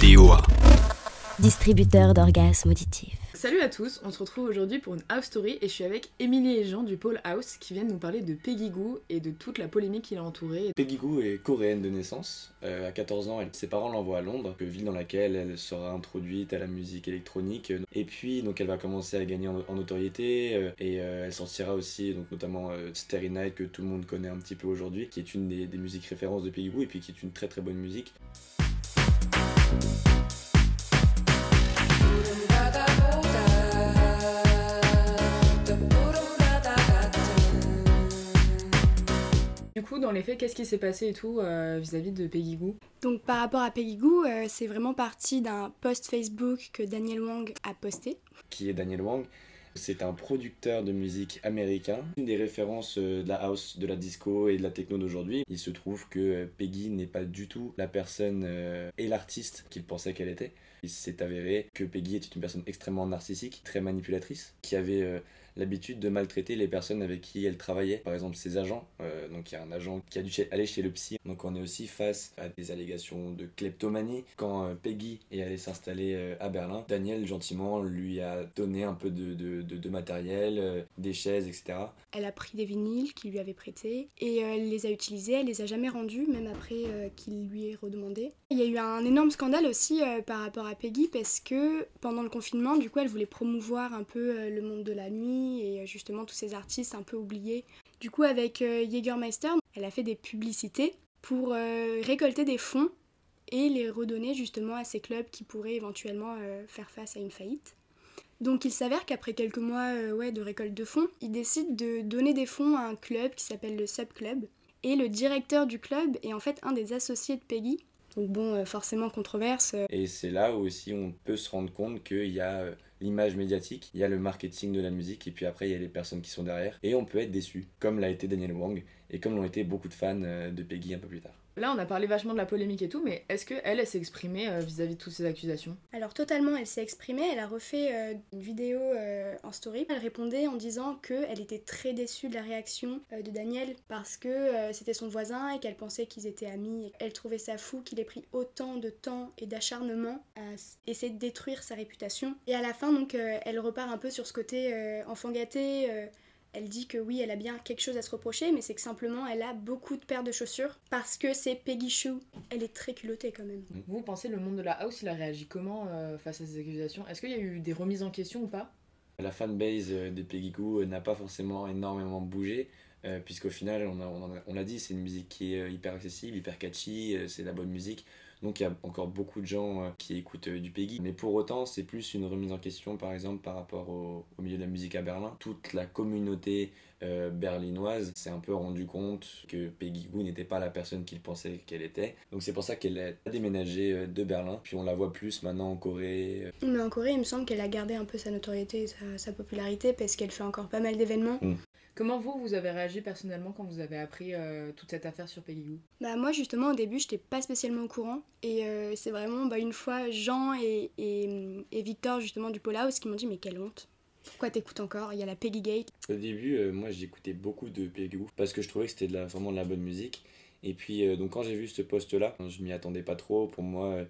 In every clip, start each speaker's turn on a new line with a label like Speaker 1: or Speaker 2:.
Speaker 1: DOA.
Speaker 2: Distributeur d'orgasmes auditifs.
Speaker 3: Salut à tous, on se retrouve aujourd'hui pour une house story et je suis avec Émilie et Jean du pôle house qui viennent nous parler de Peggy Goo et de toute la polémique qui l'a entourée.
Speaker 4: Peggy Goo est coréenne de naissance. Euh, à 14 ans, elle- ses parents l'envoient à Londres, ville dans laquelle elle sera introduite à la musique électronique. Et puis, donc, elle va commencer à gagner en, en notoriété euh, et euh, elle sortira aussi, donc, notamment euh, Starry Night que tout le monde connaît un petit peu aujourd'hui, qui est une des, des musiques références de Peggy Goo et puis qui est une très très bonne musique.
Speaker 3: Du coup, dans les faits, qu'est-ce qui s'est passé et tout euh, vis-à-vis de Peggy Goo
Speaker 5: Donc par rapport à Peggy Goo, euh, c'est vraiment parti d'un post Facebook que Daniel Wang a posté.
Speaker 4: qui est Daniel Wang. C'est un producteur de musique américain, une des références euh, de la house, de la disco et de la techno d'aujourd'hui. Il se trouve que euh, Peggy n'est pas du tout la personne euh, et l'artiste qu'il pensait qu'elle était. Il s'est avéré que Peggy était une personne extrêmement narcissique, très manipulatrice, qui avait l'habitude de maltraiter les personnes avec qui elle travaillait, par exemple ses agents. Euh, donc il y a un agent qui a dû aller chez le psy. Donc on est aussi face à des allégations de kleptomanie. Quand euh, Peggy est allée s'installer euh, à Berlin, Daniel gentiment lui a donné un peu de, de- de- de matériel, des chaises, etc.
Speaker 5: Elle a pris des vinyles qu'il lui avait prêtés et elle les a utilisés, elle les a jamais rendus, même après qu'il lui ait redemandé. Il y a eu un énorme scandale aussi par rapport à Peggy parce que pendant le confinement, du coup, elle voulait promouvoir un peu le monde de la nuit et euh, justement tous ces artistes un peu oubliés. Du coup, avec euh, Jägermeister, elle a fait des publicités pour euh, récolter des fonds et les redonner justement à ces clubs qui pourraient éventuellement faire face à une faillite. Donc il s'avère qu'après quelques mois ouais, de récolte de fonds, il décide de donner des fonds à un club qui s'appelle le Sub Club. Et le directeur du club est en fait un des associés de Peggy. Donc bon, forcément controverse.
Speaker 4: Et c'est là aussi on peut se rendre compte qu'il y a l'image médiatique, il y a le marketing de la musique, et puis après il y a les personnes qui sont derrière. Et on peut être déçu, comme l'a été Daniel Wang, et comme l'ont été beaucoup de fans euh, de Peggy un peu plus tard.
Speaker 3: Là, on a parlé vachement de la polémique et tout, mais est-ce qu'elle, elle, s'est exprimée euh, vis-à-vis de toutes ces accusations?
Speaker 5: Alors totalement, elle s'est exprimée, elle a refait euh, une vidéo euh, en story. Elle répondait en disant qu'elle était très déçue de la réaction de Daniel parce que c'était son voisin et qu'elle pensait qu'ils étaient amis. Elle trouvait ça fou qu'il ait pris autant de temps et d'acharnement à essayer de détruire sa réputation. Et à la fin, donc, elle repart un peu sur ce côté enfant gâté. Elle dit que oui, elle a bien quelque chose à se reprocher, mais c'est que simplement elle a beaucoup de paires de chaussures parce que c'est Peggy Sue. Elle est très culottée quand même.
Speaker 3: Vous pensez le monde de la house, il a réagi comment euh, face à ces accusations? Est-ce qu'il y a eu des remises en question ou pas?
Speaker 4: La fanbase euh, de Peggy Goo euh, n'a pas forcément énormément bougé, euh, puisqu'au final, on, a- on l'a dit, c'est une musique qui est hyper accessible, hyper catchy, euh, c'est de la bonne musique. Donc il y a encore beaucoup de gens euh, qui écoutent euh, du Peggy. Mais pour autant, c'est plus une remise en question, par exemple, par rapport au, au milieu de la musique à Berlin. Toute la communauté euh, berlinoise s'est un peu rendu compte que Peggy Goo n'était pas la personne qu'il pensait qu'elle était. Donc c'est pour ça qu'elle a déménagé de Berlin. Puis on la voit plus maintenant en Corée,
Speaker 5: Mais en Corée, il me semble qu'elle a gardé un peu sa notoriété et sa, sa popularité parce qu'elle fait encore pas mal d'événements.
Speaker 3: Comment vous, vous avez réagi personnellement quand vous avez appris euh, toute cette affaire sur Peggy Goo
Speaker 5: Bah moi justement au début j'étais pas spécialement au courant et euh, c'est vraiment bah, une fois Jean et, et, et Victor justement du Paul House qui m'ont dit mais quelle honte. Pourquoi t'écoutes encore? Il y a la Peggy Gate.
Speaker 4: Au début, euh, moi j'écoutais beaucoup de Peggy Goo parce que je trouvais que c'était de la, vraiment de la bonne musique. Et puis, euh, donc quand j'ai vu ce poste-là, je m'y attendais pas trop. Pour moi,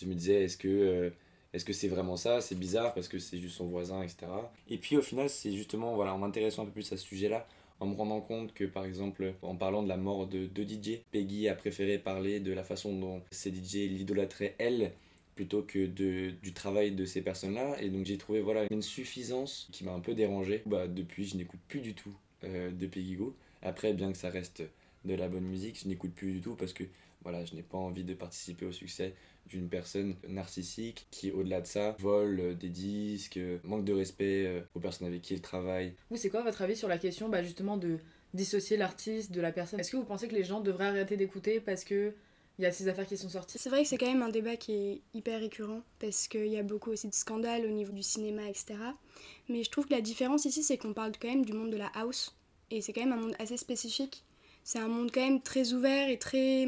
Speaker 4: je me disais, est-ce que euh, est-ce que c'est vraiment ça? C'est bizarre parce que c'est juste son voisin, etc. Et puis au final, c'est justement voilà, en m'intéressant un peu plus à ce sujet-là, en me rendant compte que par exemple, en parlant de la mort de deux DJ, Peggy a préféré parler de la façon dont ces DJ l'idolâtraient elle plutôt que de, du travail de ces personnes-là. Et donc j'ai trouvé voilà, une suffisance qui m'a un peu dérangé. Bah, depuis, je n'écoute plus du tout euh, de Peggy Goo. Après, bien que ça reste de la bonne musique, je n'écoute plus du tout parce que voilà, je n'ai pas envie de participer au succès d'une personne narcissique qui, au-delà de ça, vole euh, des disques, euh, manque de respect euh, aux personnes avec qui elle travaille.
Speaker 3: Vous, c'est quoi votre avis sur la question bah, justement de dissocier l'artiste de la personne? Est-ce que vous pensez que les gens devraient arrêter d'écouter parce que il y a ces affaires qui sont sorties?
Speaker 5: C'est vrai que c'est quand même un débat qui est hyper récurrent parce qu'il y a beaucoup aussi de scandales au niveau du cinéma, etc. Mais je trouve que la différence ici, c'est qu'on parle quand même du monde de la house et c'est quand même un monde assez spécifique. C'est un monde quand même très ouvert et très,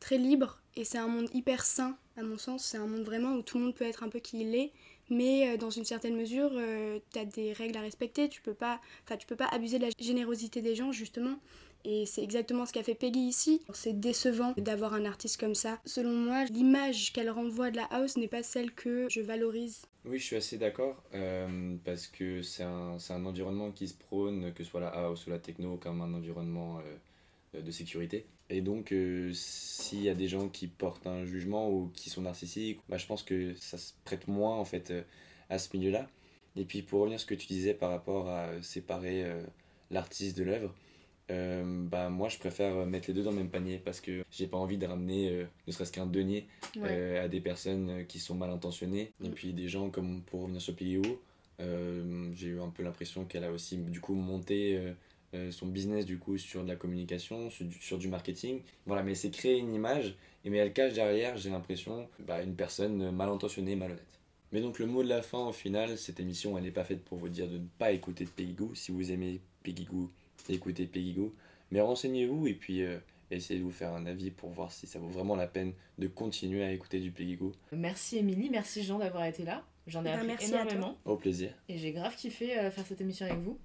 Speaker 5: très libre et c'est un monde hyper sain, à mon sens. C'est un monde vraiment où tout le monde peut être un peu qui il est, mais euh, dans une certaine mesure, euh, tu as des règles à respecter. Tu peux pas, tu peux pas abuser de la générosité des gens, justement. Et c'est exactement ce qu'a fait Peggy ici. C'est décevant d'avoir un artiste comme ça. Selon moi, l'image qu'elle renvoie de la house n'est pas celle que je valorise.
Speaker 4: Oui, je suis assez d'accord, euh, parce que c'est un, un environnement qui se prône, que ce soit la house ou la techno, comme un environnement euh, de sécurité. Et donc, euh, s'il y a des gens qui portent un jugement ou qui sont narcissiques, bah, je pense que ça se prête moins en fait à ce milieu-là. Et puis pour revenir à ce que tu disais par rapport à séparer l'artiste de l'œuvre, euh, bah moi je préfère mettre les deux dans le même panier parce que j'ai pas envie de ramener euh, ne serait-ce qu'un denier euh, à des personnes qui sont mal intentionnées et mm. puis des gens comme pour revenir sur Piggy j'ai eu un peu l'impression qu'elle a aussi du coup monté son business du coup sur de la communication sur du, sur du marketing voilà mais c'est créer une image et mais elle cache derrière j'ai l'impression bah, une personne mal intentionnée malhonnête mais donc le mot de la fin au final cette émission elle n'est pas faite pour vous dire de ne pas écouter de Piggy si vous aimez Piggy écoutez Pegigo. Mais renseignez-vous et puis euh, essayez de vous faire un avis pour voir si ça vaut vraiment la peine de continuer à écouter du Pegigo.
Speaker 3: Merci Émilie, merci Jean d'avoir été là. J'en ai bah, appris énormément.
Speaker 4: Au plaisir.
Speaker 3: Et j'ai grave kiffé euh, faire cette émission avec vous.